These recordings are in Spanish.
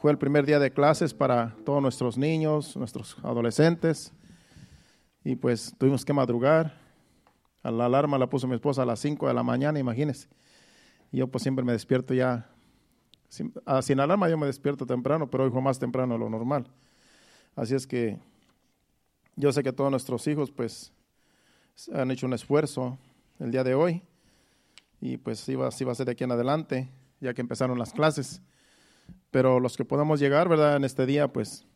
fue el primer día de clases para todos nuestros niños, nuestros adolescentes. Y pues tuvimos que madrugar. A la alarma la puso mi esposa a las 5 de la mañana, imagínense. Yo pues siempre me despierto ya, sin, ah, sin alarma yo me despierto temprano, pero hoy fue más temprano de lo normal. Así es que yo sé que todos nuestros hijos pues han hecho un esfuerzo el día de hoy y pues sí va, va a ser de aquí en adelante, ya que empezaron las clases. Pero los que podamos llegar, ¿verdad? En este día, pues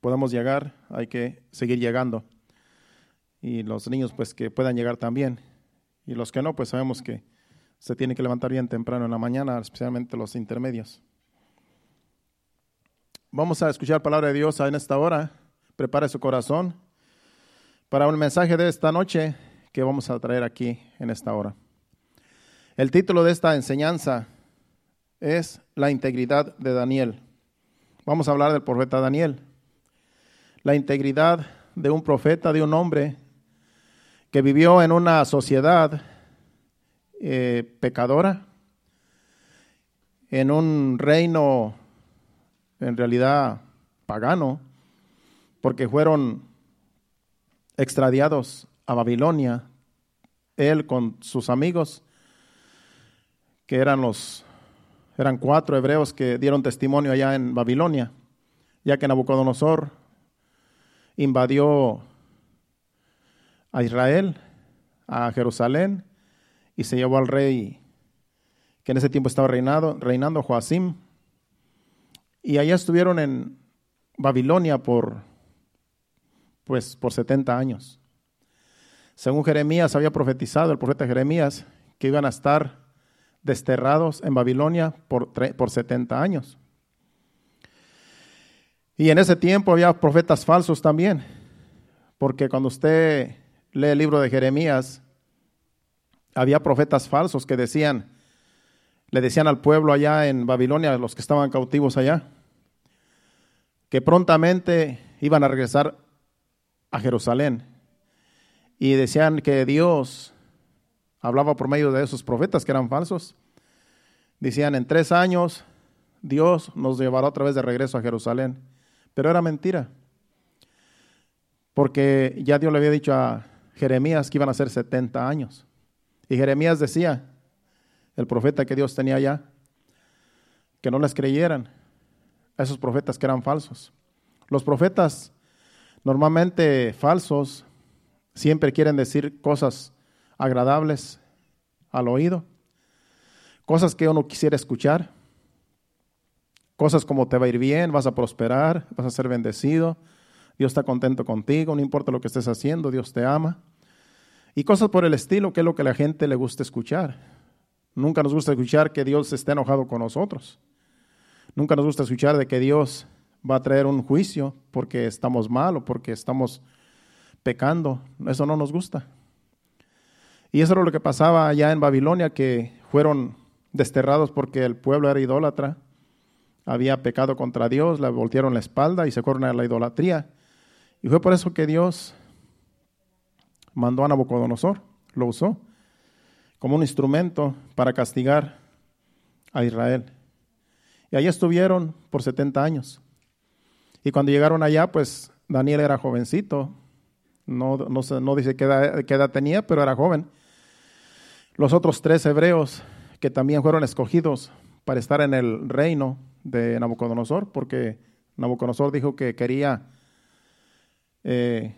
podemos llegar, hay que seguir llegando. Y los niños, pues que puedan llegar también. Y los que no, pues sabemos que se tiene que levantar bien temprano en la mañana, especialmente los intermedios. Vamos a escuchar palabra de Dios en esta hora. Prepare su corazón para un mensaje de esta noche que vamos a traer aquí en esta hora. El título de esta enseñanza es La integridad de Daniel. Vamos a hablar del profeta Daniel. La integridad de un profeta, de un hombre que vivió en una sociedad eh, pecadora, en un reino en realidad pagano, porque fueron extradiados a Babilonia, él con sus amigos que eran los eran cuatro hebreos que dieron testimonio allá en Babilonia, ya que Nabucodonosor invadió a Israel, a Jerusalén, y se llevó al rey que en ese tiempo estaba reinado, reinando, Joacim, y allá estuvieron en Babilonia por, pues, por 70 años. Según Jeremías había profetizado, el profeta Jeremías, que iban a estar desterrados en Babilonia por, por 70 años. Y en ese tiempo había profetas falsos también, porque cuando usted lee el libro de Jeremías, había profetas falsos que decían, le decían al pueblo allá en Babilonia, los que estaban cautivos allá, que prontamente iban a regresar a Jerusalén. Y decían que Dios hablaba por medio de esos profetas que eran falsos. Decían, en tres años Dios nos llevará otra vez de regreso a Jerusalén. Pero era mentira. Porque ya Dios le había dicho a Jeremías que iban a ser 70 años. Y Jeremías decía, el profeta que Dios tenía allá, que no les creyeran a esos profetas que eran falsos. Los profetas normalmente falsos siempre quieren decir cosas agradables al oído, cosas que uno quisiera escuchar, cosas como te va a ir bien, vas a prosperar, vas a ser bendecido, Dios está contento contigo, no importa lo que estés haciendo, Dios te ama. Y cosas por el estilo, que es lo que la gente le gusta escuchar. Nunca nos gusta escuchar que Dios esté enojado con nosotros. Nunca nos gusta escuchar de que Dios va a traer un juicio porque estamos mal o porque estamos pecando. Eso no nos gusta. Y eso era lo que pasaba allá en Babilonia, que fueron desterrados porque el pueblo era idólatra, había pecado contra Dios, le voltearon la espalda y se fueron a la idolatría. Y fue por eso que Dios mandó a Nabucodonosor, lo usó como un instrumento para castigar a Israel. Y allí estuvieron por 70 años. Y cuando llegaron allá, pues Daniel era jovencito, no, no, dice qué edad tenía, pero era joven los otros tres hebreos que también fueron escogidos para estar en el reino de Nabucodonosor, porque Nabucodonosor dijo que quería eh,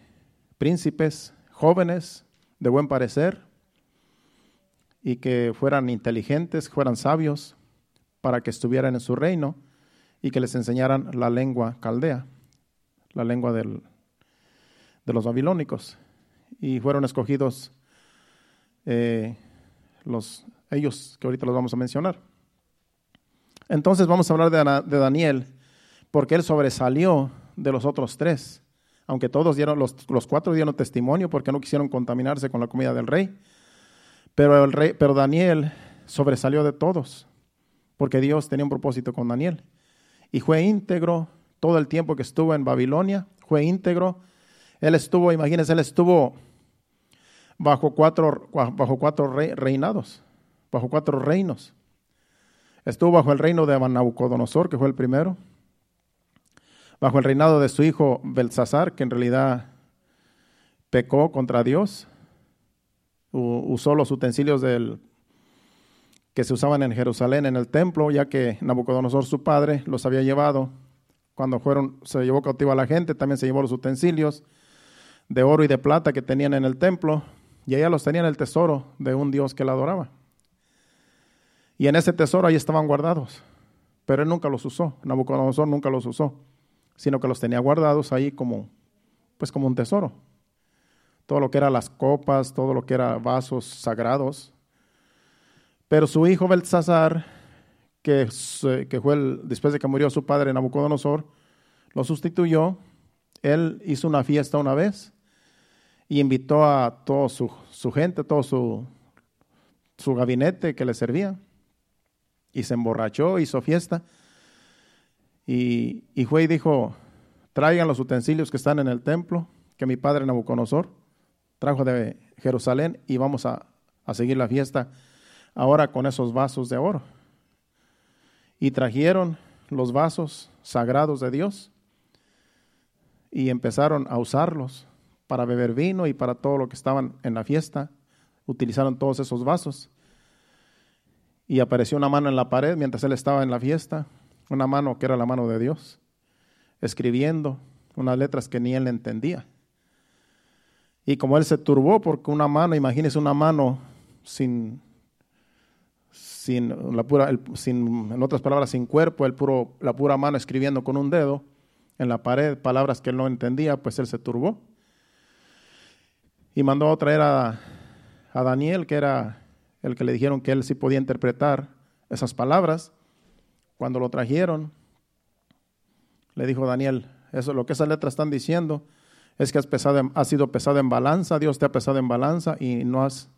príncipes jóvenes de buen parecer y que fueran inteligentes, fueran sabios, para que estuvieran en su reino y que les enseñaran la lengua caldea, la lengua del, de los babilónicos. Y fueron escogidos eh, los, ellos que ahorita los vamos a mencionar. Entonces vamos a hablar de, Daniel, porque él sobresalió de los otros tres, aunque todos dieron, los, los, cuatro dieron testimonio porque no quisieron contaminarse con la comida del rey, pero, el rey, pero Daniel sobresalió de todos, porque Dios tenía un propósito con Daniel. Y fue íntegro todo el tiempo que estuvo en Babilonia, fue íntegro. Él estuvo, imagínense, él estuvo bajo cuatro, bajo cuatro reinados, bajo cuatro reinos. Estuvo bajo el reino de Nabucodonosor, que fue el primero, bajo el reinado de su hijo Belsasar, que en realidad pecó contra Dios, usó los utensilios del, que se usaban en Jerusalén en el templo, ya que Nabucodonosor, su padre, los había llevado. Cuando fueron, se llevó cautivo a la gente, también se llevó los utensilios de oro y de plata que tenían en el templo, y allá los tenían el tesoro de un Dios que la adoraba. Y en ese tesoro ahí estaban guardados. Pero él nunca los usó. Nabucodonosor nunca los usó. Sino que los tenía guardados ahí como, pues como un tesoro. Todo lo que era las copas, todo lo que era vasos sagrados. Pero su hijo Belsasar, que, que fue después de que murió su padre Nabucodonosor, lo sustituyó. Él hizo una fiesta una vez y invitó a toda su, su gente, todo su, su gabinete que le servía y se emborrachó, hizo fiesta. Y, y, fue y dijo, traigan los utensilios que están en el templo, que mi padre Nabucodonosor trajo de Jerusalén y vamos a, a seguir la fiesta ahora con esos vasos de oro. Y trajeron los vasos sagrados de Dios y empezaron a usarlos para beber vino y para todo lo que estaban en la fiesta. Utilizaron todos esos vasos y apareció una mano en la pared mientras él estaba en la fiesta, una mano que era la mano de Dios, escribiendo unas letras que ni él entendía. Y como él se turbó porque una mano, imagínese una mano sin, sin la pura, sin, en otras palabras, sin cuerpo, el puro, la pura mano escribiendo con un dedo en la pared palabras que él no entendía, pues él se turbó. Y mandó a traer a, a Daniel, que era el que le dijeron que él sí podía interpretar esas palabras. Cuando lo trajeron, le dijo Daniel, eso lo que esas letras están diciendo es que has, pesado, has sido pesado en balanza, Dios te ha pesado en balanza y no has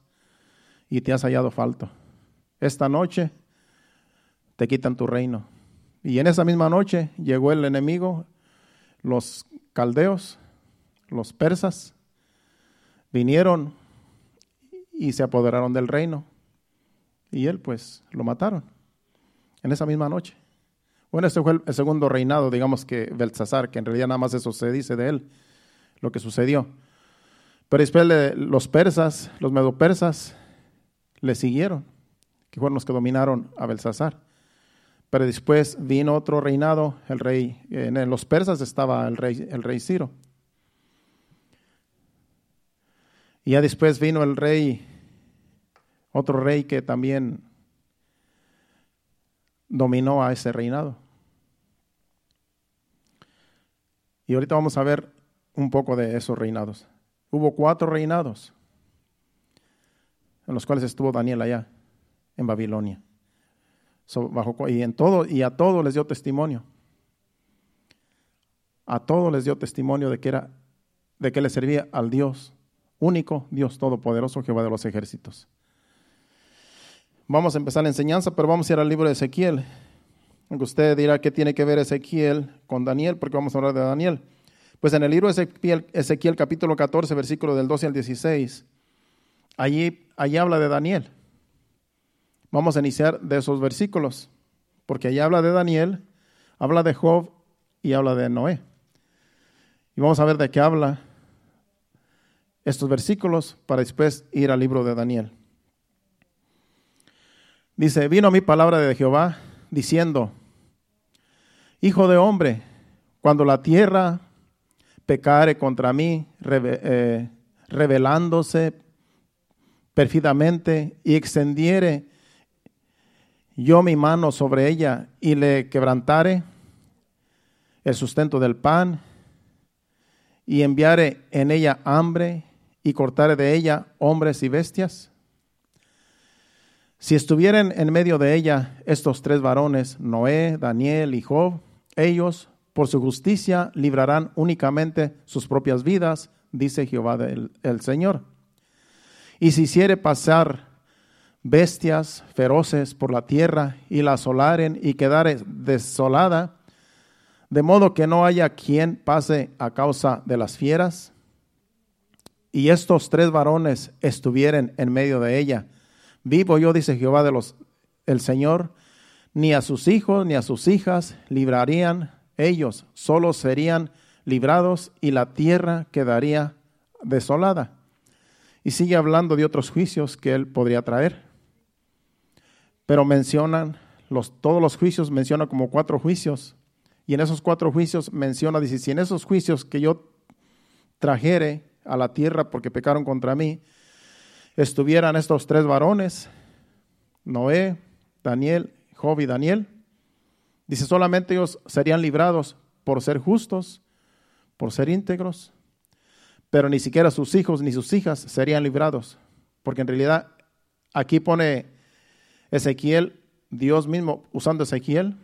y te has hallado falto. Esta noche te quitan tu reino. Y en esa misma noche llegó el enemigo, los caldeos, los persas, vinieron y se apoderaron del reino. Y él pues lo mataron en esa misma noche. Bueno, ese fue el, segundo reinado, digamos que Belsasar, que en realidad nada más eso se dice de él, lo que sucedió. Pero después los persas, los medopersas, le siguieron, que fueron los que dominaron a Belsasar. Pero después vino otro reinado, el rey, en los persas estaba el rey, el rey Ciro. Y ya después vino el rey otro rey que también dominó a ese reinado. Y ahorita vamos a ver un poco de esos reinados. Hubo cuatro reinados en los cuales estuvo Daniel allá, en Babilonia. y, en todo, y a todos les dio testimonio. A todos les dio testimonio de que, era, de que le servía al Dios único, Dios todopoderoso, Jehová de los ejércitos. Vamos a empezar la enseñanza, pero vamos a ir al libro de Ezequiel. Usted dirá qué tiene que ver Ezequiel con Daniel, porque vamos a hablar de Daniel. Pues en el libro de Ezequiel, Ezequiel capítulo 14, versículo del 12 al 16, allí, allí habla de Daniel. Vamos a iniciar de esos versículos, porque allí habla de Daniel, habla de Job y habla de Noé. Y vamos a ver de qué habla estos versículos para después ir al libro de Daniel. Dice, vino mi palabra de Jehová diciendo, Hijo de hombre, cuando la tierra pecare contra mí, eh, revelándose perfidamente y extendiere yo mi mano sobre ella y le quebrantare el sustento del pan y enviare en ella hambre y cortare de ella hombres y bestias, si estuvieran en medio de ella estos tres varones, Noé, Daniel y Job, ellos por su justicia librarán únicamente sus propias vidas, dice Jehová el Señor. Y si hiciere pasar bestias feroces por la tierra y la asolaren y quedare desolada, de modo que no haya quien pase a causa de las fieras, y estos tres varones estuvieren en medio de ella, Vivo yo, dice Jehová de los, el Señor, ni a sus hijos ni a sus hijas librarían ellos, solo serían librados y la tierra quedaría desolada. Y sigue hablando de otros juicios que él podría traer. Pero mencionan, los, todos los juicios menciona como cuatro juicios. Y en esos cuatro juicios menciona, dice, si en esos juicios que yo trajere a la tierra porque pecaron contra mí, estuvieran estos tres varones, Noé, Daniel, Job y Daniel, dice, solamente ellos serían librados por ser justos, por ser íntegros, pero ni siquiera sus hijos ni sus hijas serían librados, porque en realidad aquí pone Ezequiel, Dios mismo usando Ezequiel,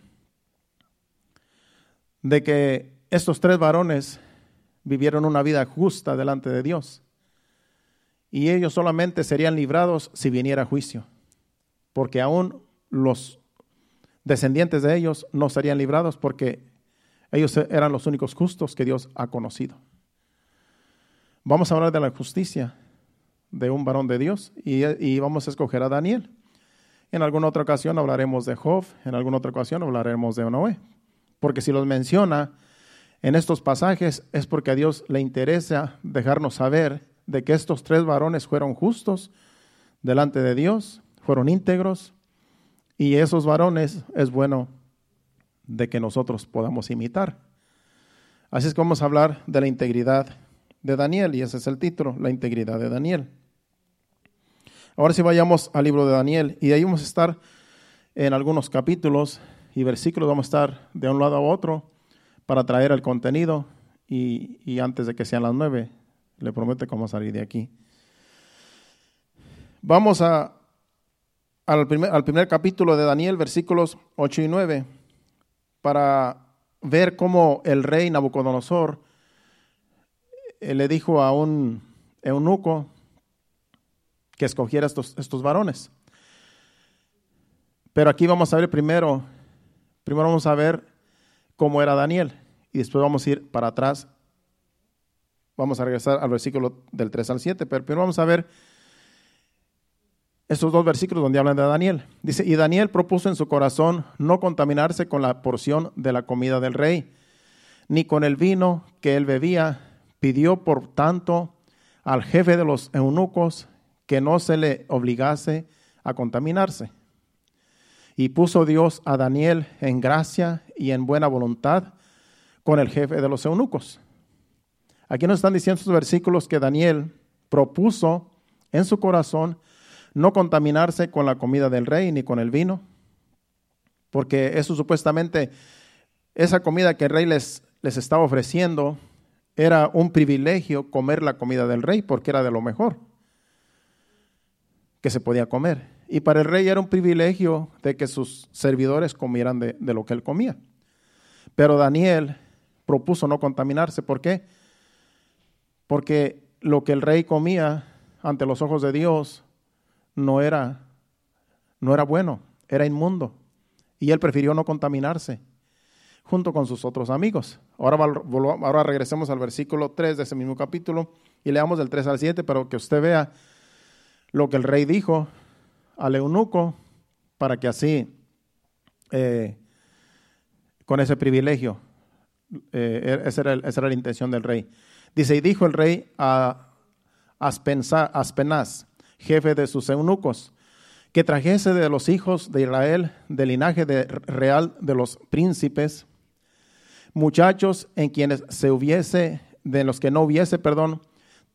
de que estos tres varones vivieron una vida justa delante de Dios y ellos solamente serían librados si viniera juicio, porque aún los descendientes de ellos no serían librados porque ellos eran los únicos justos que Dios ha conocido. Vamos a hablar de la justicia de un varón de Dios y, vamos a escoger a Daniel. En alguna otra ocasión hablaremos de Job, en alguna otra ocasión hablaremos de Noé. Porque si los menciona en estos pasajes es porque a Dios le interesa dejarnos saber de que estos tres varones fueron justos delante de Dios, fueron íntegros, y esos varones es bueno de que nosotros podamos imitar. Así es que vamos a hablar de la integridad de Daniel, y ese es el título, la integridad de Daniel. Ahora si vayamos al libro de Daniel, y de ahí vamos a estar en algunos capítulos y versículos, vamos a estar de un lado a otro para traer el contenido, y, antes de que sean las nueve, le vamos a salir de aquí. Vamos a, al, primer, al primer capítulo de Daniel, versículos 8 y 9, para ver cómo el rey Nabucodonosor eh, le dijo a un eunuco que escogiera estos, estos varones. Pero aquí vamos a ver primero, primero vamos a ver cómo era Daniel y después vamos a ir para atrás. Vamos a regresar al versículo del 3 al 7, pero primero vamos a ver estos dos versículos donde hablan de Daniel. Dice, y Daniel propuso en su corazón no contaminarse con la porción de la comida del rey, ni con el vino que él bebía, Pidió, por tanto, al jefe de los eunucos que no se le obligase a contaminarse. Y puso Dios a Daniel en gracia y en buena voluntad con el jefe de los eunucos. Aquí nos están diciendo estos versículos que Daniel propuso en su corazón no contaminarse con la comida del rey ni con el vino, porque eso supuestamente, esa comida que el rey les, les estaba ofreciendo, era un privilegio comer la comida del rey porque era de lo mejor que se podía comer. Y para el rey era un privilegio de que sus servidores comieran de, lo que él comía. Pero Daniel propuso no contaminarse. ¿Por qué? Porque lo que el rey comía ante los ojos de Dios no era, no era bueno, era inmundo. Y él prefirió no contaminarse junto con sus otros amigos. Ahora, ahora regresemos al versículo 3 de ese mismo capítulo y leamos del 3 al 7 para que usted vea lo que el rey dijo al eunuco para que así, eh, con ese privilegio, eh, esa, era esa, era la intención del rey. Dice, y dijo el rey a Aspenaz, jefe de sus eunucos, que trajese de los hijos de Israel, del linaje real de los príncipes, muchachos en quienes se hubiese, de los que no hubiese, perdón,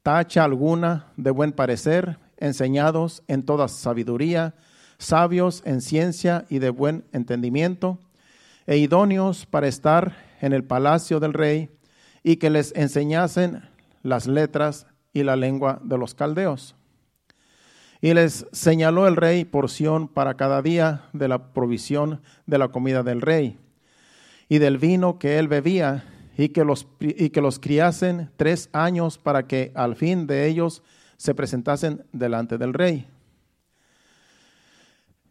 tacha alguna de buen parecer, enseñados en toda sabiduría, sabios en ciencia y de buen entendimiento, e idóneos para estar en el palacio del rey, y que les enseñasen las letras y la lengua de los caldeos. Y les señaló el rey porción para cada día de la provisión de la comida del rey y del vino que él bebía, y que los, y que los criasen tres años para que al fin de ellos se presentasen delante del rey.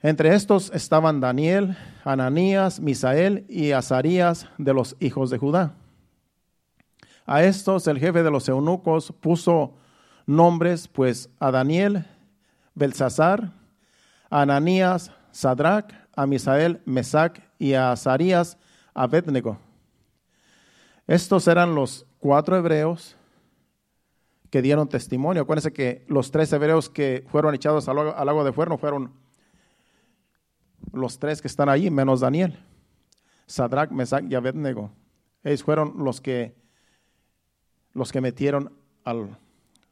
Entre estos estaban Daniel, Ananías, Misael y Azarías de los hijos de Judá. A estos el jefe de los eunucos puso nombres, pues a Daniel, Belsasar, a Ananías, Sadrach, a Misael, Mesac y a Azarías, Abednego. Estos eran los cuatro hebreos que dieron testimonio. Acuérdense que los tres hebreos que fueron echados al, al lago de fuego fueron los tres que están allí, menos Daniel. Sadrach, Mesach y Abednego. Ellos fueron los que, los que metieron al,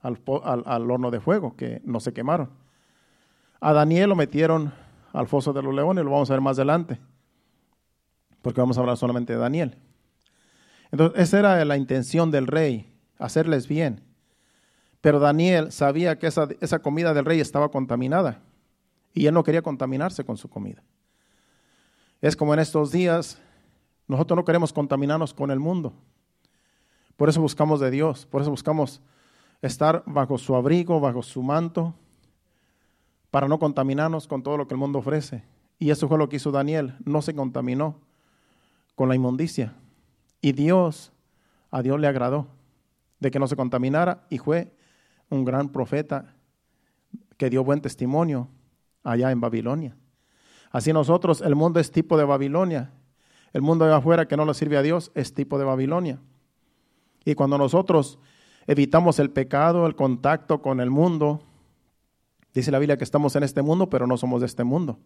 al, horno de fuego, que no se quemaron. A Daniel lo metieron al foso de los leones, lo vamos a ver más adelante, porque vamos a hablar solamente de Daniel. Entonces, esa era la intención del rey, hacerles bien. Pero Daniel sabía que esa, esa comida del rey estaba contaminada y él no quería contaminarse con su comida. Es como en estos días, nosotros no queremos contaminarnos con el mundo. Por eso buscamos de Dios, por eso buscamos estar bajo su abrigo, bajo su manto, para no contaminarnos con todo lo que el mundo ofrece. Y eso fue lo que hizo Daniel, no se contaminó con la inmundicia. Y Dios, a Dios le agradó de que no se contaminara y fue un gran profeta que dio buen testimonio allá en Babilonia. Así nosotros, el mundo es tipo de Babilonia. El mundo de afuera que no le sirve a Dios es tipo de Babilonia. Y cuando nosotros evitamos el pecado, el contacto con el mundo, dice la Biblia que estamos en este mundo, pero no somos de este mundo.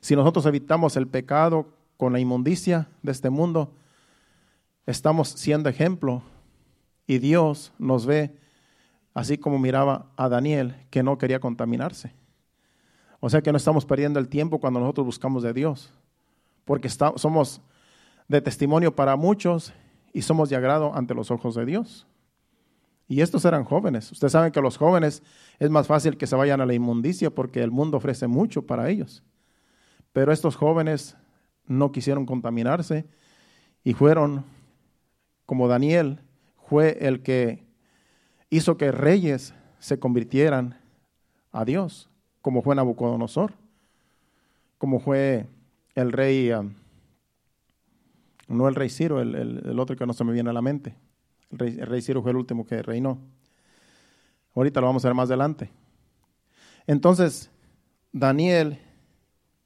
Si nosotros evitamos el pecado con la inmundicia de este mundo, estamos siendo ejemplo y Dios nos ve así como miraba a Daniel que no quería contaminarse. O sea que no estamos perdiendo el tiempo cuando nosotros buscamos de Dios, porque somos de testimonio para muchos y somos de agrado ante los ojos de Dios. Y estos eran jóvenes. Ustedes saben que los jóvenes es más fácil que se vayan a la inmundicia porque el mundo ofrece mucho para ellos. Pero estos jóvenes no quisieron contaminarse y fueron, como Daniel, fue el que hizo que reyes se convirtieran a Dios como fue Nabucodonosor, como fue el rey, um, no el rey Ciro, el, otro que no se me viene a la mente. El rey, Ciro fue el último que reinó. Ahorita lo vamos a ver más adelante. Entonces, Daniel,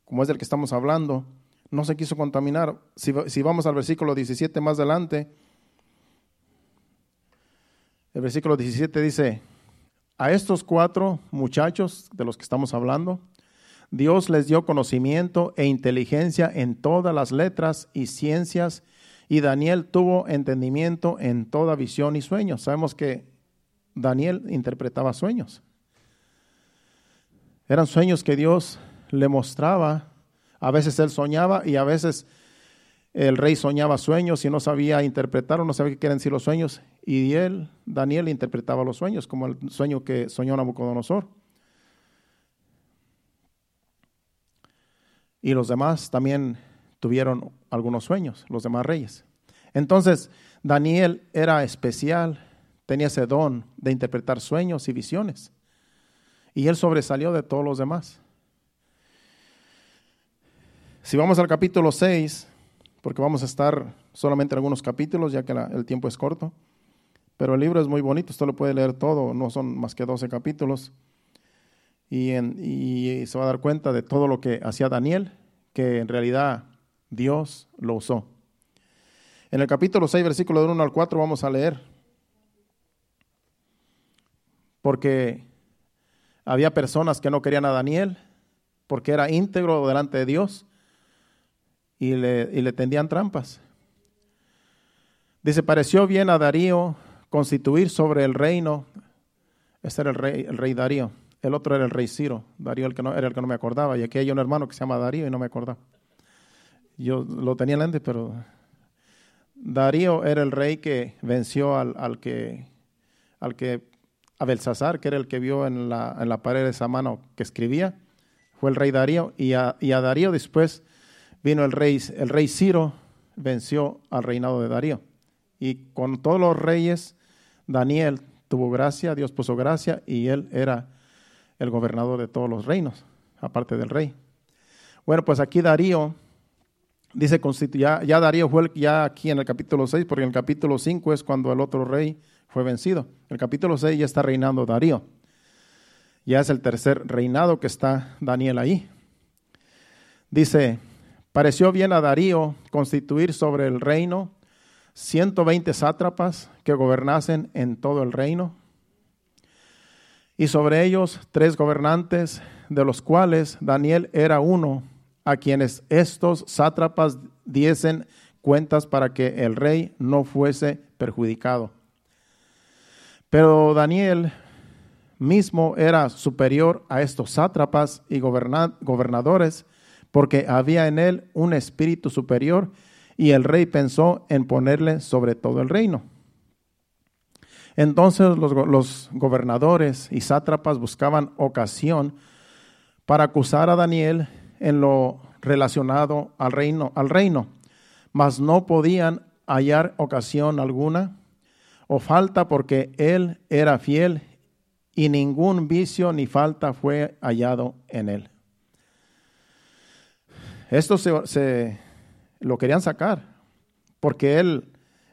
como es del que estamos hablando, no se quiso contaminar. Si, vamos al versículo 17 más adelante, el versículo 17 dice, a estos cuatro muchachos de los que estamos hablando, Dios les dio conocimiento e inteligencia en todas las letras y ciencias, y Daniel tuvo entendimiento en toda visión y sueños. Sabemos que Daniel interpretaba sueños. Eran sueños que Dios le mostraba. A veces él soñaba y a veces el rey soñaba sueños y no sabía interpretar o no sabía qué quieren decir los sueños. Y él, Daniel, interpretaba los sueños, como el sueño que soñó Nabucodonosor. Y los demás también tuvieron algunos sueños, los demás reyes. Entonces, Daniel era especial, tenía ese don de interpretar sueños y visiones. Y él sobresalió de todos los demás. Si vamos al capítulo 6, porque vamos a estar solamente en algunos capítulos, ya que el tiempo es corto. Pero el libro es muy bonito, usted lo puede leer todo, no son más que 12 capítulos. Y, se va a dar cuenta de todo lo que hacía Daniel, que en realidad Dios lo usó. En el capítulo 6, versículo de 1 al 4, vamos a leer. Porque había personas que no querían a Daniel, porque era íntegro delante de Dios y le, tendían trampas. Dice, pareció bien a Darío constituir sobre el reino, este era el rey, el rey Darío, el otro era el rey Ciro, Darío el que no, era el que no me acordaba, y aquí hay un hermano que se llama Darío y no me acordaba. Yo lo tenía en mente, pero Darío era el rey que venció al, al que, al que, a Belsasar, que era el que vio en la, en la pared esa mano que escribía, fue el rey Darío, y a, y a Darío después vino el rey, el rey Ciro, venció al reinado de Darío. Y con todos los reyes, Daniel tuvo gracia, Dios puso gracia y él era el gobernador de todos los reinos, aparte del rey. Bueno, pues aquí Darío dice, ya, ya Darío fue ya aquí en el capítulo 6, porque en el capítulo 5 es cuando el otro rey fue vencido. En el capítulo 6 ya está reinando Darío. Ya es el tercer reinado que está Daniel ahí. Dice, pareció bien a Darío constituir sobre el reino 120 sátrapas que gobernasen en todo el reino, y sobre ellos tres gobernantes, de los cuales Daniel era uno, a quienes estos sátrapas diesen cuentas para que el rey no fuese perjudicado. Pero Daniel mismo era superior a estos sátrapas y gobernadores, porque había en él un espíritu superior, y el rey pensó en ponerle sobre todo el reino. Entonces los, gobernadores y sátrapas buscaban ocasión para acusar a Daniel en lo relacionado al reino, al reino, mas no podían hallar ocasión alguna o falta porque él era fiel y ningún vicio ni falta fue hallado en él. Esto se, lo querían sacar, porque él,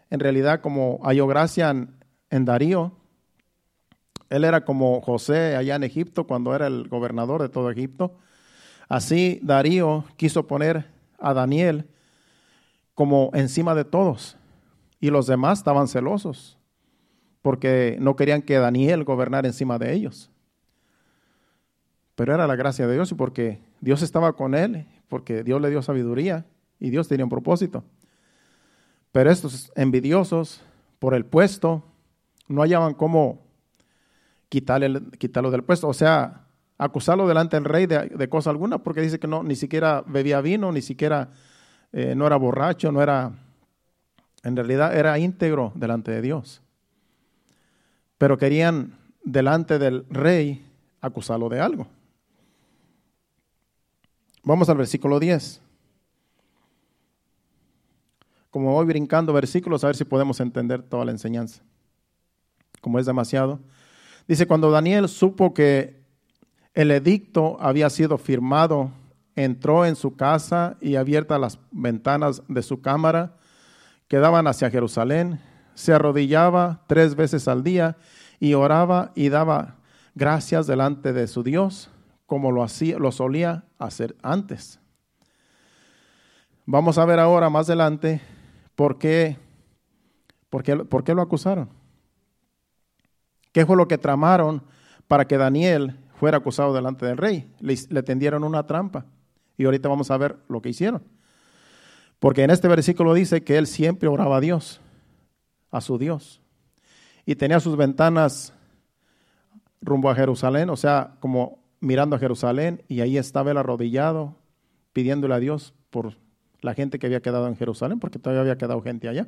en realidad, como halló gracia en, Darío, él era como José allá en Egipto, cuando era el gobernador de todo Egipto. Así Darío quiso poner a Daniel como encima de todos, y los demás estaban celosos porque no querían que Daniel gobernara encima de ellos. Pero era la gracia de Dios y porque Dios estaba con él, porque Dios le dio sabiduría y Dios tenía un propósito. Pero estos envidiosos por el puesto no hallaban cómo quitarle, quitarlo del puesto, o sea, acusarlo delante del rey de, cosa alguna, porque dice que no, ni siquiera bebía vino, ni siquiera eh, no era borracho, no era, en realidad era íntegro delante de Dios pero querían delante del rey acusarlo de algo. Vamos al versículo 10. Como voy brincando versículos, a ver si podemos entender toda la enseñanza. Como es demasiado. Dice, cuando Daniel supo que el edicto había sido firmado, entró en su casa y abiertas las ventanas de su cámara que daban hacia Jerusalén, se arrodillaba tres veces al día y oraba y daba gracias delante de su Dios, como lo, hacía, lo solía hacer antes. Vamos a ver ahora más adelante por qué, por qué, por qué lo acusaron. ¿Qué fue lo que tramaron para que Daniel fuera acusado delante del rey? Le, le tendieron una trampa. Y ahorita vamos a ver lo que hicieron. Porque en este versículo dice que él siempre oraba a Dios a su Dios. Y tenía sus ventanas rumbo a Jerusalén, o sea, como mirando a Jerusalén, y ahí estaba él arrodillado, pidiéndole a Dios por la gente que había quedado en Jerusalén, porque todavía había quedado gente allá.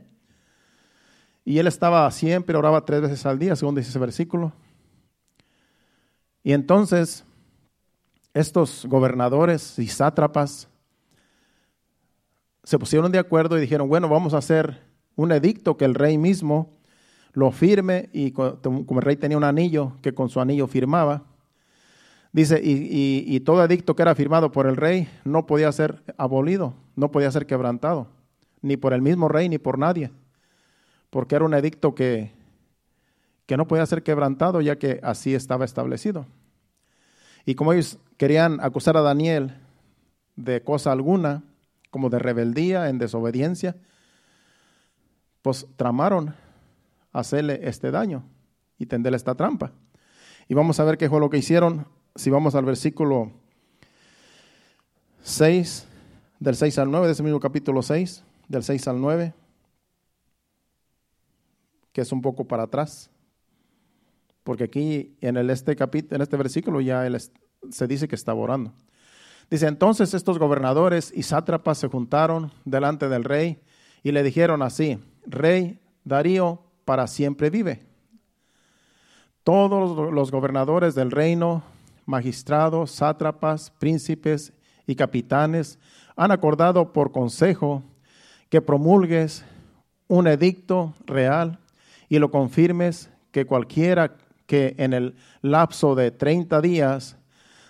Y él estaba siempre, oraba tres veces al día, según dice ese versículo. Y entonces, estos gobernadores y sátrapas se pusieron de acuerdo y dijeron, bueno, vamos a hacer un edicto que el rey mismo lo firme y como el rey tenía un anillo que con su anillo firmaba, dice, y, todo edicto que era firmado por el rey no podía ser abolido, no podía ser quebrantado, ni por el mismo rey ni por nadie, porque era un edicto que, que no podía ser quebrantado ya que así estaba establecido. Y como ellos querían acusar a Daniel de cosa alguna, como de rebeldía, en desobediencia, pues tramaron hacerle este daño y tenderle esta trampa. Y vamos a ver qué fue lo que hicieron. Si vamos al versículo 6, del 6 al 9, de ese mismo capítulo 6, del 6 al 9, que es un poco para atrás. Porque aquí en el este en este versículo ya se dice que está orando. Dice, entonces estos gobernadores y sátrapas se juntaron delante del rey y le dijeron así, rey Darío para siempre vive. Todos los gobernadores del reino, magistrados, sátrapas, príncipes y capitanes han acordado por consejo que promulgues un edicto real y lo confirmes que cualquiera que en el lapso de 30 días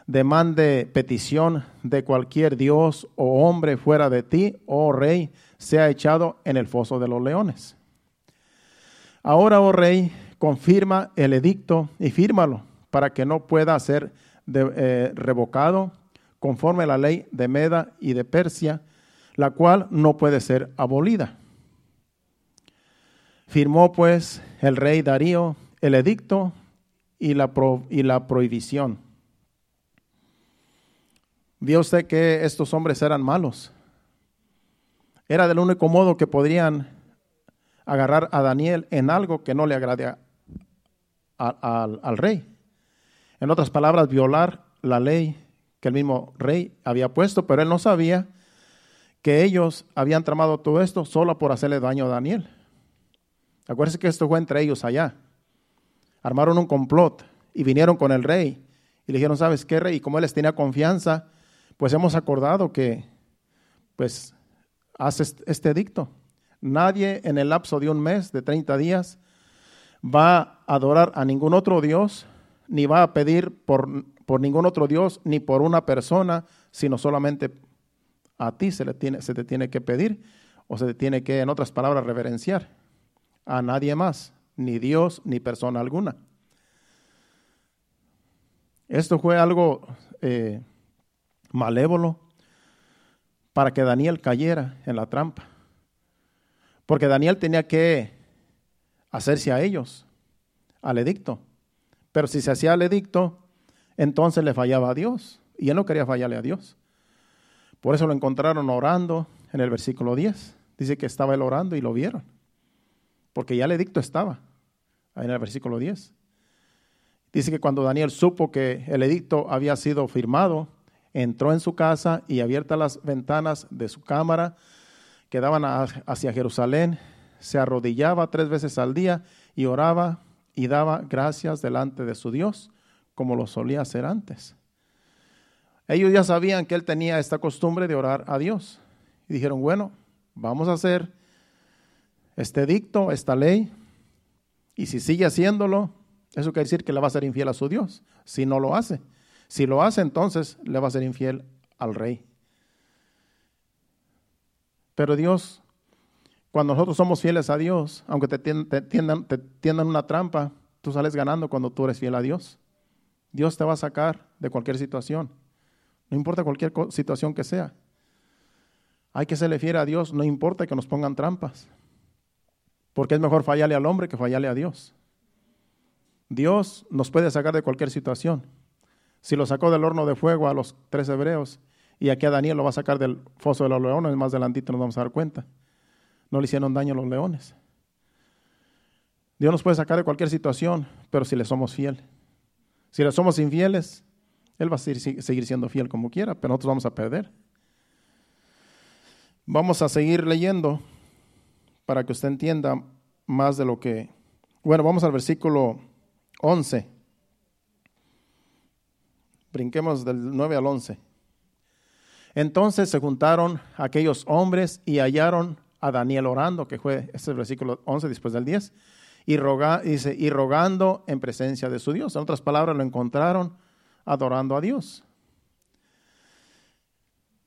demande petición de cualquier dios o hombre fuera de ti, oh rey, sea echado en el foso de los leones. Ahora, oh rey, confirma el edicto y fírmalo para que no pueda ser eh, revocado conforme a la ley de Meda y de Persia, la cual no puede ser abolida. Firmó pues el rey Darío el edicto y la, y la prohibición. Vio usted que estos hombres eran malos. Era del único modo que podrían agarrar a Daniel en algo que no le agrade al rey. En otras palabras, violar la ley que el mismo rey había puesto, pero él no sabía que ellos habían tramado todo esto solo por hacerle daño a Daniel. Acuérdense que esto fue entre ellos allá. Armaron un complot y vinieron con el rey y le dijeron, ¿sabes qué, rey? Y como él les tenía confianza, pues hemos acordado que, pues, hace este edicto. Nadie en el lapso de un mes, de 30 días, va a adorar a ningún otro Dios, ni va a pedir por, por ningún otro Dios, ni por una persona, sino solamente a ti se, le tiene, se te tiene que pedir, o se te tiene que, en otras palabras, reverenciar. A nadie más, ni Dios, ni persona alguna. Esto fue algo eh, malévolo para que Daniel cayera en la trampa. Porque Daniel tenía que hacerse a ellos, al edicto. Pero si se hacía al edicto, entonces le fallaba a Dios. Y él no quería fallarle a Dios. Por eso lo encontraron orando en el versículo 10. Dice que estaba él orando y lo vieron. Porque ya el edicto estaba, ahí en el versículo 10. Dice que cuando Daniel supo que el edicto había sido firmado, entró en su casa y abiertas las ventanas de su cámara, que daban hacia Jerusalén, se arrodillaba tres veces al día y oraba y daba gracias delante de su Dios, como lo solía hacer antes. Ellos ya sabían que él tenía esta costumbre de orar a Dios. Y dijeron, bueno, vamos a hacer este dicto, esta ley, y si sigue haciéndolo, eso quiere decir que le va a ser infiel a su Dios, si no lo hace. Si lo hace, entonces le va a ser infiel al rey. Pero Dios, cuando nosotros somos fieles a Dios, aunque te, tiendan, te tiendan una trampa, tú sales ganando cuando tú eres fiel a Dios. Dios te va a sacar de cualquier situación, no importa cualquier situación que sea. Hay que serle fiel a Dios, no importa que nos pongan trampas, porque es mejor fallarle al hombre que fallarle a Dios. Dios nos puede sacar de cualquier situación. Si lo sacó del horno de fuego a los tres hebreos, y aquí a Daniel lo va a sacar del foso de los leones, más adelantito nos vamos a dar cuenta. No le hicieron daño a los leones. Dios nos puede sacar de cualquier situación, pero si le somos fiel. Si le somos infieles, Él va a seguir siendo fiel como quiera, pero nosotros vamos a perder. Vamos a seguir leyendo para que usted entienda más de lo que... Bueno, vamos al versículo 11. Brinquemos del 9 al 11. Entonces se juntaron aquellos hombres y hallaron a Daniel orando, que fue este el versículo 11 después del 10, y, dice, y rogando en presencia de su Dios. En otras palabras, lo encontraron adorando a Dios.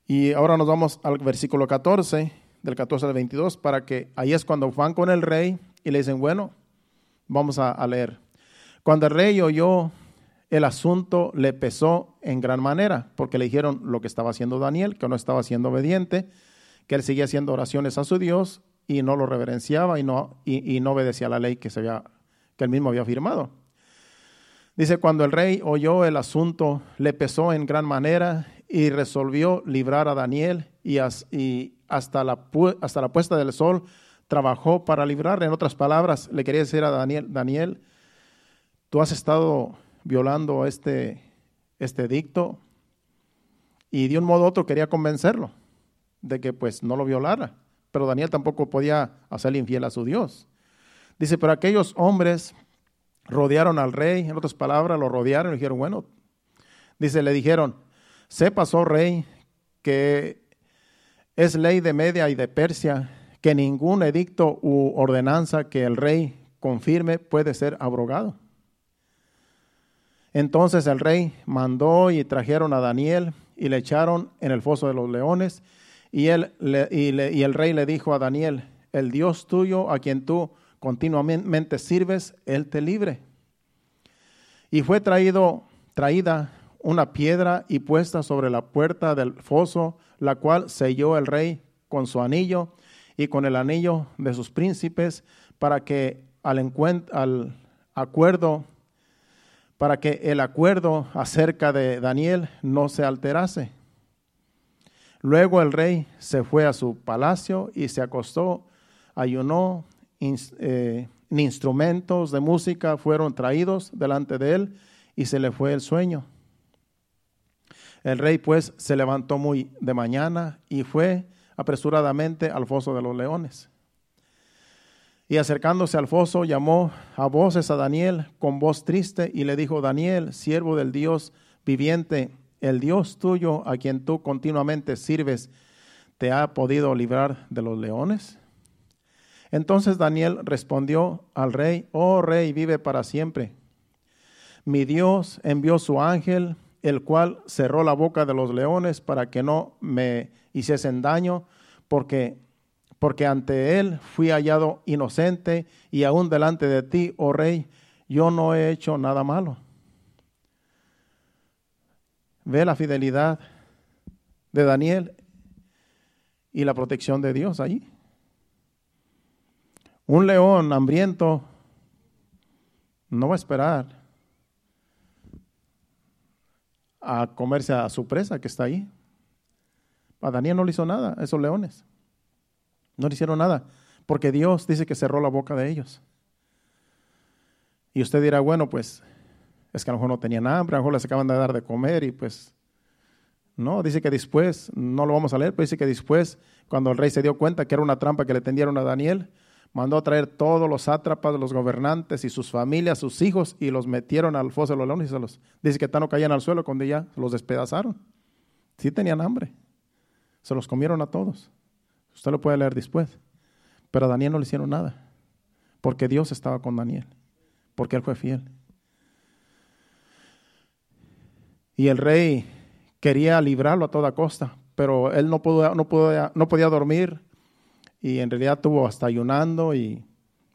Y ahora nos vamos al versículo 14, del 14 al 22, para que ahí es cuando van con el rey y le dicen, bueno, vamos a leer. Cuando el rey oyó el asunto le pesó en gran manera, porque le dijeron lo que estaba haciendo Daniel, que no estaba siendo obediente, que él seguía haciendo oraciones a su Dios y no lo reverenciaba y no, y, no obedecía la ley que, se él mismo había firmado. Dice, cuando el rey oyó el asunto, le pesó en gran manera y resolvió librar a Daniel y, hasta, la, hasta la puesta del sol trabajó para librarle. En otras palabras, le quería decir a Daniel, Daniel, tú has estado violando este, este dicto y de un modo u otro quería convencerlo de que pues no lo violara. Pero Daniel tampoco podía hacerle infiel a su Dios. Dice, pero aquellos hombres rodearon al rey, en otras palabras, lo rodearon y dijeron, bueno, dice, le dijeron, sepas, oh rey, que es ley de Media y de Persia que ningún edicto u ordenanza que el rey confirme puede ser abrogado. Entonces el rey mandó y trajeron a Daniel y le echaron en el foso de los leones. Y, él, y, el rey le dijo a Daniel, el Dios tuyo a quien tú continuamente sirves, él te libre. Y fue traído, traída una piedra y puesta sobre la puerta del foso, la cual selló el rey con su anillo y con el anillo de sus príncipes, para que al, al acuerdo, para que el acuerdo acerca de Daniel no se alterase. Luego el rey se fue a su palacio y se acostó, ayunó, eh, instrumentos de música fueron traídos delante de él y se le fue el sueño. El rey pues se levantó muy de mañana y fue apresuradamente al foso de los leones. Y acercándose al foso llamó a voces a Daniel con voz triste y le dijo, Daniel, siervo del Dios viviente, el Dios tuyo a quien tú continuamente sirves, ¿te ha podido librar de los leones? Entonces Daniel respondió al rey, oh rey, vive para siempre. Mi Dios envió su ángel, el cual cerró la boca de los leones para que no me hiciesen daño, porque, porque ante él fui hallado inocente y aún delante de ti, oh rey, yo no he hecho nada malo. Ve la fidelidad de Daniel y la protección de Dios ahí. Un león hambriento no va a esperar a comerse a su presa que está ahí. A Daniel no le hizo nada, a esos leones. No le hicieron nada, porque Dios dice que cerró la boca de ellos. Y usted dirá, bueno, pues es que a lo mejor no tenían hambre, a lo mejor les acaban de dar de comer y pues no, dice que después, no lo vamos a leer, pero dice que después, cuando el rey se dio cuenta que era una trampa que le tendieron a Daniel, mandó a traer todos los sátrapas, los gobernantes y sus familias, sus hijos, y los metieron al foso de los leones y se los, dice que no caían al suelo cuando ya los despedazaron. Sí tenían hambre. Se los comieron a todos. Usted lo puede leer después. Pero a Daniel no le hicieron nada. Porque Dios estaba con Daniel. Porque él fue fiel. Y el rey quería librarlo a toda costa. Pero él no, pudo, no, pudo, no podía dormir y en realidad estuvo hasta ayunando y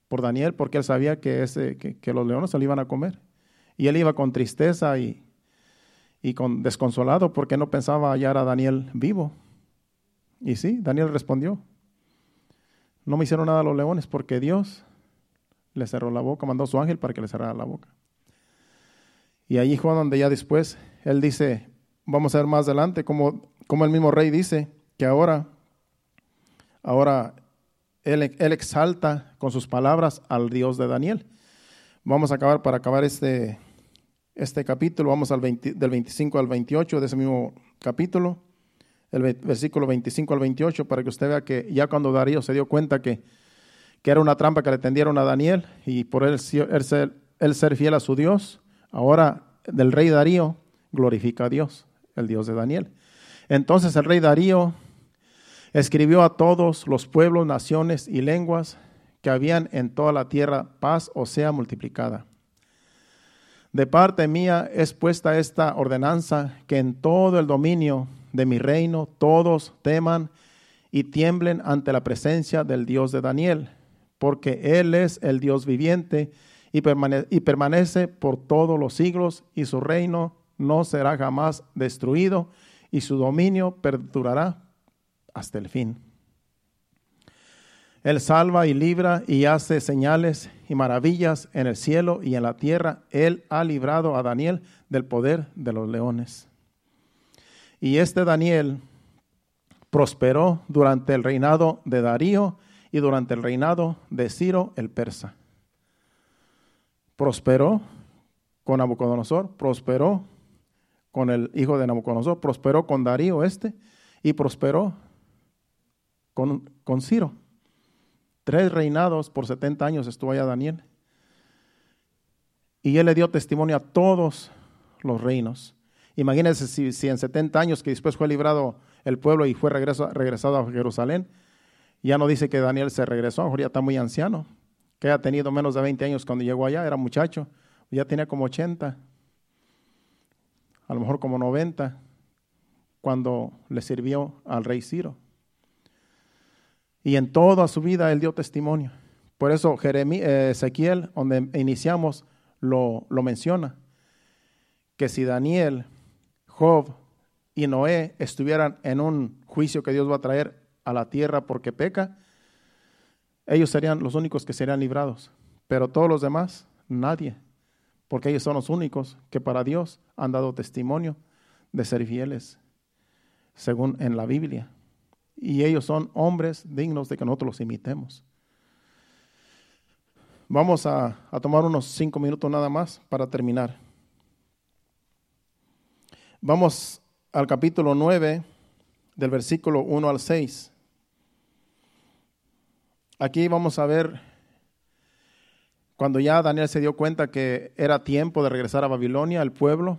por Daniel porque él sabía que, los leones se lo iban a comer. Y él iba con tristeza y, y con desconsolado porque no pensaba hallar a Daniel vivo. Y sí, Daniel respondió. No me hicieron nada los leones porque Dios le cerró la boca, mandó a su ángel para que le cerrara la boca. Y ahí fue donde ya después él dice, vamos a ver más adelante, como, el mismo rey dice, que ahora, ahora él, exalta con sus palabras al Dios de Daniel. Vamos a acabar, para acabar este, este capítulo, vamos al del 25 al 28 de ese mismo capítulo, el versículo 25 al 28, para que usted vea que ya cuando Darío se dio cuenta que, que era una trampa que le tendieron a Daniel y por él, él, ser, él ser fiel a su Dios, ahora del rey Darío glorifica a Dios, el Dios de Daniel. Entonces el rey Darío escribió a todos los pueblos, naciones y lenguas que habían en toda la tierra paz o sea multiplicada. De parte mía es puesta esta ordenanza que en todo el dominio de mi reino todos teman y tiemblen ante la presencia del Dios de Daniel, porque Él es el Dios viviente y, permanece por todos los siglos y su reino no será jamás destruido y su dominio perdurará hasta el fin. Él salva y libra y hace señales y maravillas en el cielo y en la tierra. Él ha librado a Daniel del poder de los leones. Y este Daniel prosperó durante el reinado de Darío y durante el reinado de Ciro el persa. Prosperó con Nabucodonosor, prosperó con el hijo de Nabucodonosor, prosperó con Darío este y prosperó con, con Ciro. Tres reinados por 70 años estuvo allá Daniel. Y él le dio testimonio a todos los reinos. Imagínense si, en 70 años que después fue librado el pueblo y fue regresado a Jerusalén, ya no dice que Daniel se regresó, mejor ya está muy anciano, que ha tenido menos de 20 años cuando llegó allá, era muchacho, ya tenía como 80, a lo mejor como 90, cuando le sirvió al rey Ciro. Y en toda su vida él dio testimonio. Por eso eh, Ezequiel, donde iniciamos, lo, lo menciona. Que si Daniel Job y Noé estuvieran en un juicio que Dios va a traer a la tierra porque peca, ellos serían los únicos que serían librados. Pero todos los demás, nadie. Porque ellos son los únicos que para Dios han dado testimonio de ser fieles, según en la Biblia. Y ellos son hombres dignos de que nosotros los imitemos. Vamos a, tomar unos cinco minutos nada más para terminar. Vamos al capítulo 9, del versículo 1 al 6. Aquí vamos a ver cuando ya Daniel se dio cuenta que era tiempo de regresar a Babilonia, al pueblo,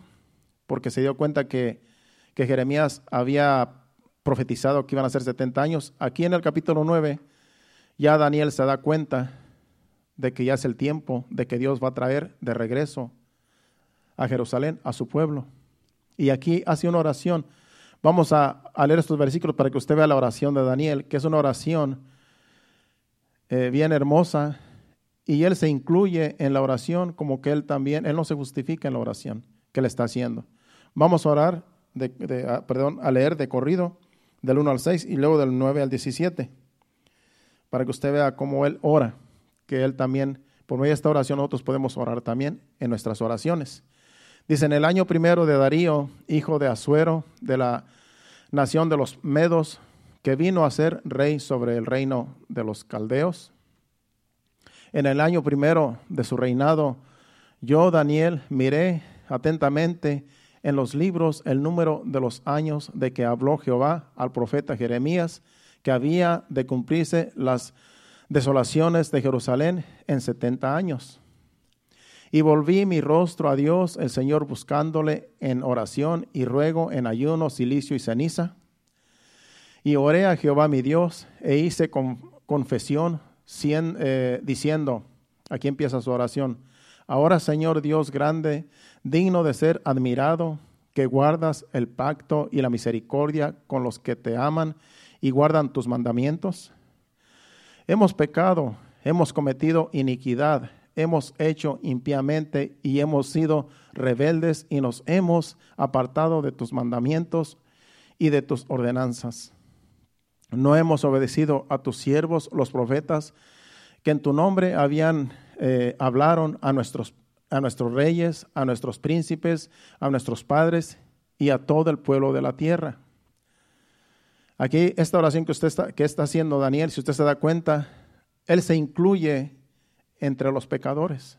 porque se dio cuenta que, que Jeremías había profetizado que iban a ser 70 años. Aquí en el capítulo 9 ya Daniel se da cuenta de que ya es el tiempo de que Dios va a traer de regreso a Jerusalén, a su pueblo. Y aquí hace una oración. Vamos a, leer estos versículos para que usted vea la oración de Daniel, que es una oración eh, bien hermosa. Y él se incluye en la oración como que él también, él no se justifica en la oración que él está haciendo. Vamos a orar, de, ah, perdón, a leer de corrido del 1 al 6 y luego del 9 al 17, para que usted vea cómo él ora, que él también, por medio de esta oración, nosotros podemos orar también en nuestras oraciones. Dice, en el año primero de Darío, hijo de Asuero, de la nación de los Medos, que vino a ser rey sobre el reino de los caldeos. En el año primero de su reinado, yo, Daniel, miré atentamente en los libros el número de los años de que habló Jehová al profeta Jeremías, que había de cumplirse las desolaciones de Jerusalén en setenta años. Y volví mi rostro a Dios, el Señor, buscándole en oración y ruego, en ayuno, silicio y ceniza. Y oré a Jehová mi Dios e hice confesión eh, diciendo, aquí empieza su oración, ahora Señor Dios grande, digno de ser admirado, que guardas el pacto y la misericordia con los que te aman y guardan tus mandamientos. Hemos pecado, hemos cometido iniquidad hemos hecho impiamente y hemos sido rebeldes y nos hemos apartado de tus mandamientos y de tus ordenanzas. No hemos obedecido a tus siervos, los profetas, que en tu nombre habían eh, hablaron a nuestros, a nuestros reyes, a nuestros príncipes, a nuestros padres y a todo el pueblo de la tierra. Aquí esta oración que usted está, que está haciendo Daniel, si usted se da cuenta, él se incluye entre los pecadores.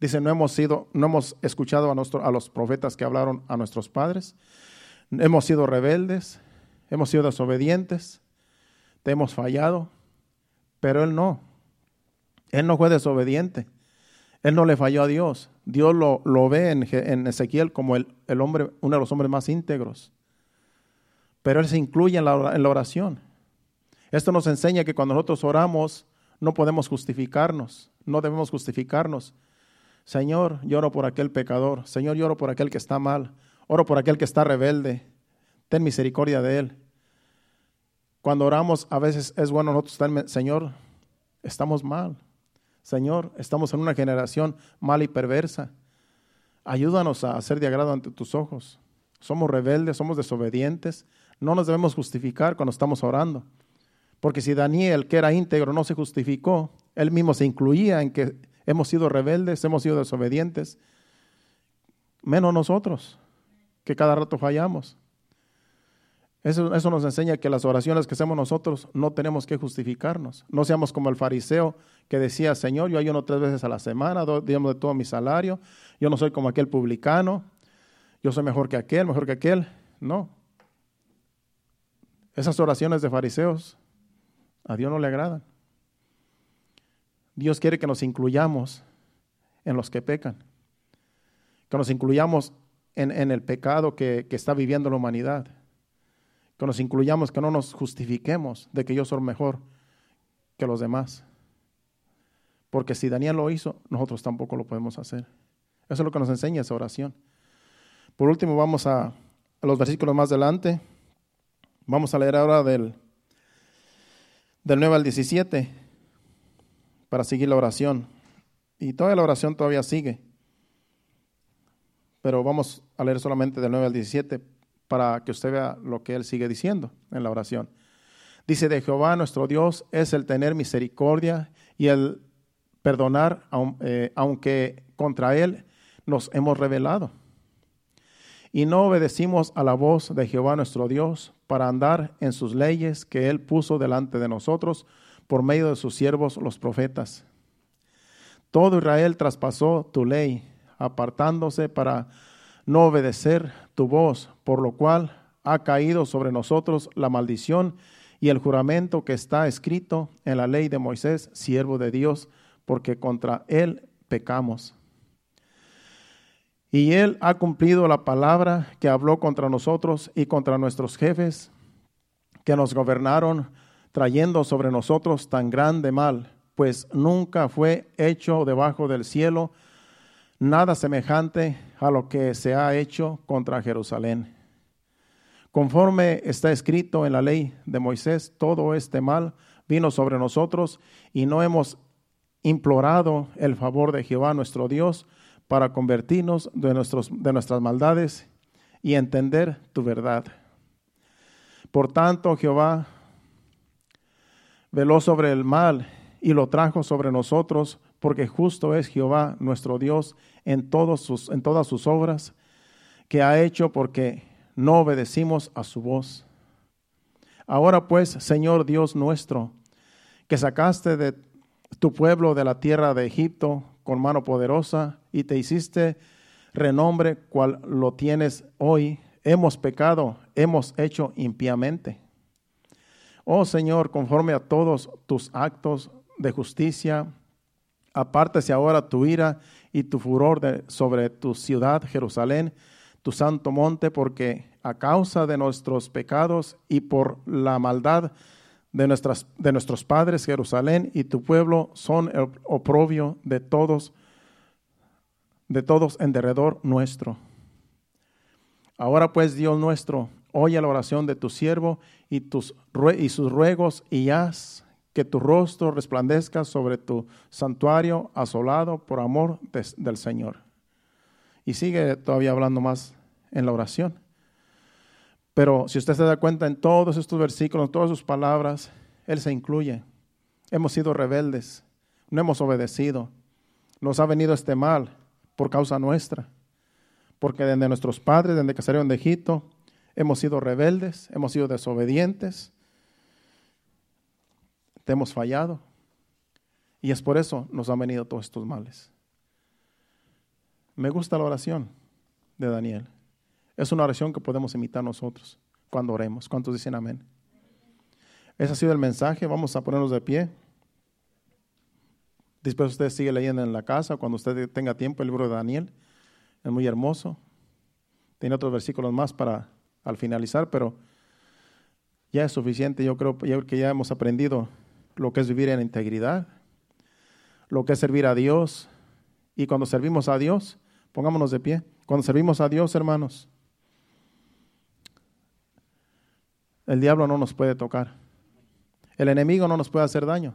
Dice, no hemos sido, no hemos escuchado a, a los profetas que hablaron a nuestros padres, hemos sido rebeldes, hemos sido desobedientes, te hemos fallado, pero él no. Él no fue desobediente. Él no le falló a Dios. Dios lo, lo ve en, en, Ezequiel como el, el, hombre, uno de los hombres más íntegros. Pero él se incluye en la, en la oración. Esto nos enseña que cuando nosotros oramos, no podemos justificarnos, no debemos justificarnos. Señor, lloro por aquel pecador. Señor, lloro por aquel que está mal. Oro por aquel que está rebelde. Ten misericordia de él. Cuando oramos, a veces es bueno nosotros Señor, estamos mal. Señor, estamos en una generación mala y perversa. Ayúdanos a ser de agrado ante tus ojos. Somos rebeldes, somos desobedientes. No nos debemos justificar cuando estamos orando. Porque si Daniel, que era íntegro, no se justificó, él mismo se incluía en que hemos sido rebeldes, hemos sido desobedientes, menos nosotros, que cada rato fallamos. Eso, eso, nos enseña que las oraciones que hacemos nosotros no tenemos que justificarnos. No seamos como el fariseo que decía, Señor, yo ayuno tres veces a la semana, digamos de todo mi salario, yo no soy como aquel publicano, yo soy mejor que aquel, mejor que aquel. No. Esas oraciones de fariseos a Dios no le agrada. Dios quiere que nos incluyamos en los que pecan, que nos incluyamos en, el pecado que, que, está viviendo la humanidad, que nos incluyamos, que no nos justifiquemos de que yo soy mejor que los demás. Porque si Daniel lo hizo, nosotros tampoco lo podemos hacer. Eso es lo que nos enseña esa oración. Por último, vamos a, los versículos más adelante. Vamos a leer ahora del del 9 al 17 para seguir la oración. Y toda la oración todavía sigue. pero vamos a leer solamente del 9 al 17 para que usted vea lo que él sigue diciendo en la oración. Dice, de Jehová nuestro Dios es el tener misericordia y el perdonar, eh, aunque contra él nos hemos rebelado. Y no obedecimos a la voz de Jehová nuestro Dios para andar en sus leyes que él puso delante de nosotros por medio de sus siervos los profetas. Todo Israel traspasó tu ley, apartándose para no obedecer tu voz, por lo cual ha caído sobre nosotros la maldición y el juramento que está escrito en la ley de Moisés, siervo de Dios, porque contra él pecamos. Y él ha cumplido la palabra que habló contra nosotros y contra nuestros jefes, que nos gobernaron, trayendo sobre nosotros tan grande mal, pues nunca fue hecho debajo del cielo nada semejante a lo que se ha hecho contra Jerusalén. Conforme está escrito en la ley de Moisés, todo este mal vino sobre nosotros y no hemos implorado el favor de Jehová nuestro Dios para convertirnos de, nuestros, de nuestras maldades y entender tu verdad. Por tanto, Jehová veló sobre el mal y lo trajo sobre nosotros, porque justo es Jehová nuestro Dios en, todas sus obras que ha hecho, porque no obedecimos a su voz. Ahora pues, Señor Dios nuestro, que sacaste de tu pueblo de la tierra de Egipto con mano poderosa y te hiciste renombre cual lo tienes hoy, hemos pecado, hemos hecho impíamente. Oh Señor, conforme a todos tus actos de justicia, apártese ahora tu ira y tu furor sobre tu ciudad, Jerusalén, tu santo monte, porque a causa de nuestros pecados y por la maldad de, nuestras, de nuestros padres, Jerusalén y tu pueblo son el oprobio de todos, de todos en derredor nuestro. Ahora pues, Dios nuestro, oye la oración de tu siervo y, tus, y sus ruegos y haz que tu rostro resplandezca sobre tu santuario asolado por amor del Señor. Y sigue todavía hablando más en la oración. Pero si usted se da cuenta en todos estos versículos, en todas sus palabras, Él se incluye. Hemos sido rebeldes, no hemos obedecido. Nos ha venido este mal por causa nuestra. Porque desde nuestros padres, desde que salieron de Egipto, hemos sido rebeldes, hemos sido desobedientes, te hemos fallado. Y es por eso nos han venido todos estos males. Me gusta la oración de Daniel. Es una oración que podemos imitar nosotros cuando oremos. ¿Cuántos dicen amén? Ese ha sido el mensaje. Vamos a ponernos de pie. Después usted sigue leyendo en la casa cuando usted tenga tiempo el libro de Daniel. Es muy hermoso. Tiene otros versículos más para al finalizar, pero ya es suficiente. Yo creo que ya hemos aprendido lo que es vivir en integridad, lo que es servir a Dios. Y cuando servimos a Dios, pongámonos de pie. Cuando servimos a Dios, hermanos, El diablo no nos puede tocar. El enemigo no nos puede hacer daño.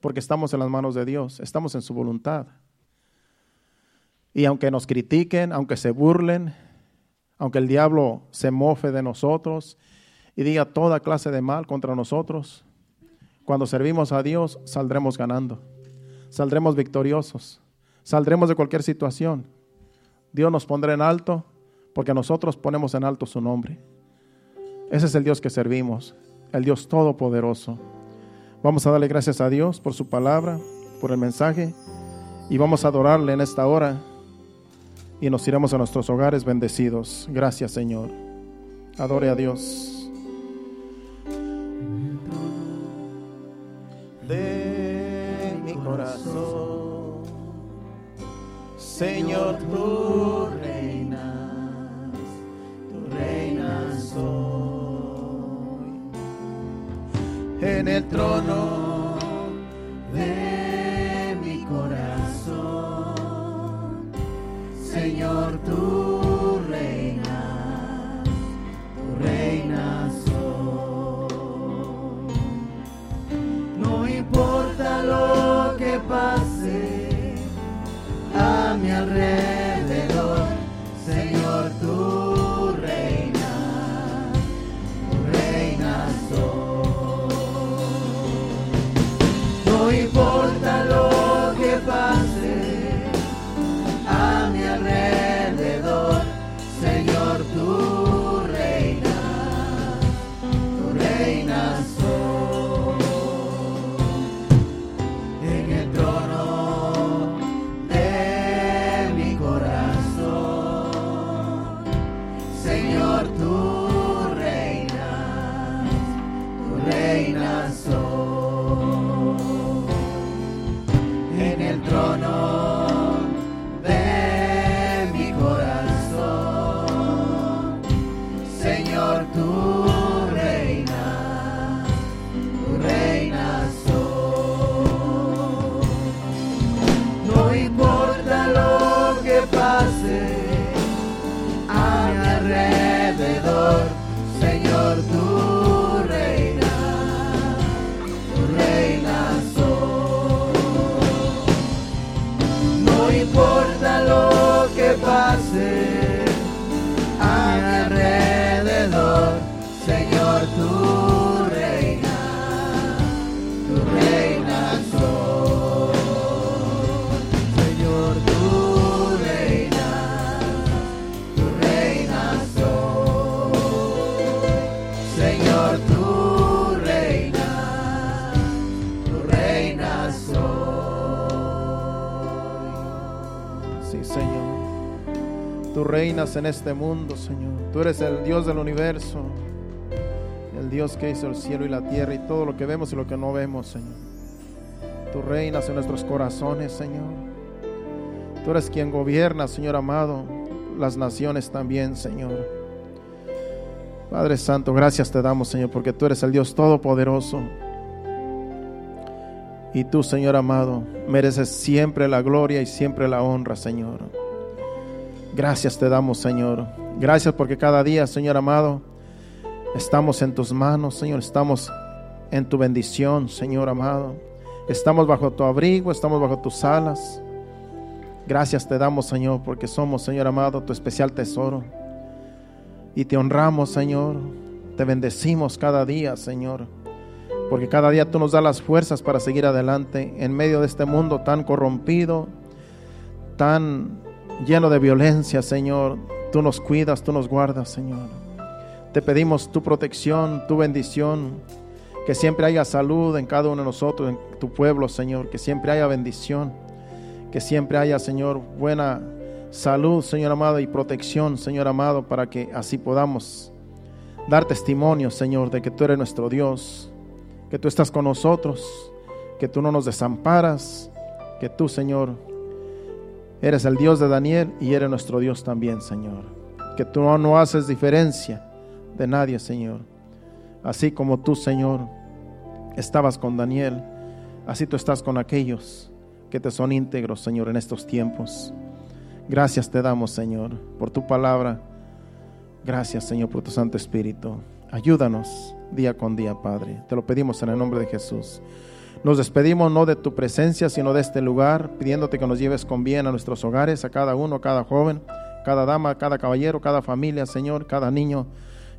Porque estamos en las manos de Dios, estamos en su voluntad. Y aunque nos critiquen, aunque se burlen, aunque el diablo se mofe de nosotros y diga toda clase de mal contra nosotros, cuando servimos a Dios saldremos ganando, saldremos victoriosos, saldremos de cualquier situación. Dios nos pondrá en alto porque nosotros ponemos en alto su nombre. Ese es el Dios que servimos, el Dios todopoderoso. Vamos a darle gracias a Dios por su palabra, por el mensaje, y vamos a adorarle en esta hora y nos iremos a nuestros hogares bendecidos. Gracias Señor. Adore a Dios. Corazón, Señor, tú reinas, tú reinas en el trono reinas en este mundo, Señor. Tú eres el Dios del universo. El Dios que hizo el cielo y la tierra y todo lo que vemos y lo que no vemos, Señor. Tú reinas en nuestros corazones, Señor. Tú eres quien gobierna, Señor amado, las naciones también, Señor. Padre Santo, gracias te damos, Señor, porque tú eres el Dios todopoderoso. Y tú, Señor amado, mereces siempre la gloria y siempre la honra, Señor. Gracias te damos, Señor. Gracias porque cada día, Señor amado, estamos en tus manos, Señor. Estamos en tu bendición, Señor amado. Estamos bajo tu abrigo, estamos bajo tus alas. Gracias te damos, Señor, porque somos, Señor amado, tu especial tesoro. Y te honramos, Señor. Te bendecimos cada día, Señor. Porque cada día tú nos das las fuerzas para seguir adelante en medio de este mundo tan corrompido, tan lleno de violencia, Señor. Tú nos cuidas, tú nos guardas, Señor. Te pedimos tu protección, tu bendición. Que siempre haya salud en cada uno de nosotros, en tu pueblo, Señor. Que siempre haya bendición. Que siempre haya, Señor, buena salud, Señor amado, y protección, Señor amado, para que así podamos dar testimonio, Señor, de que tú eres nuestro Dios, que tú estás con nosotros, que tú no nos desamparas, que tú, Señor, eres el Dios de Daniel y eres nuestro Dios también, Señor. Que tú no, haces diferencia de nadie, Señor. Así como tú, Señor, estabas con Daniel, así tú estás con aquellos que te son íntegros, Señor, en estos tiempos. Gracias te damos, Señor, por tu palabra. Gracias, Señor, por tu Santo Espíritu. Ayúdanos día con día, Padre. Te lo pedimos en el nombre de Jesús. Nos despedimos no de tu presencia, sino de este lugar, pidiéndote que nos lleves con bien a nuestros hogares, a cada uno, cada joven, cada dama, cada caballero, cada familia, Señor, cada niño.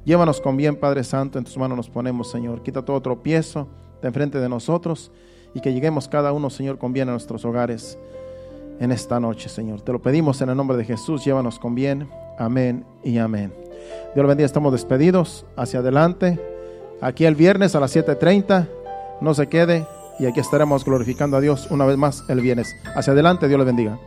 Llévanos con bien, Padre Santo, en tus manos nos ponemos, Señor. Quita todo tropiezo de enfrente de nosotros y que lleguemos cada uno, Señor, con bien a nuestros hogares en esta noche, Señor. Te lo pedimos en el nombre de Jesús. Llévanos con bien. Amén y amén. Dios lo bendiga. Estamos despedidos. Hacia adelante. Aquí el viernes a las 7:30. No se quede. Y aquí estaremos glorificando a Dios una vez más el viernes. Hacia adelante. Dios le bendiga.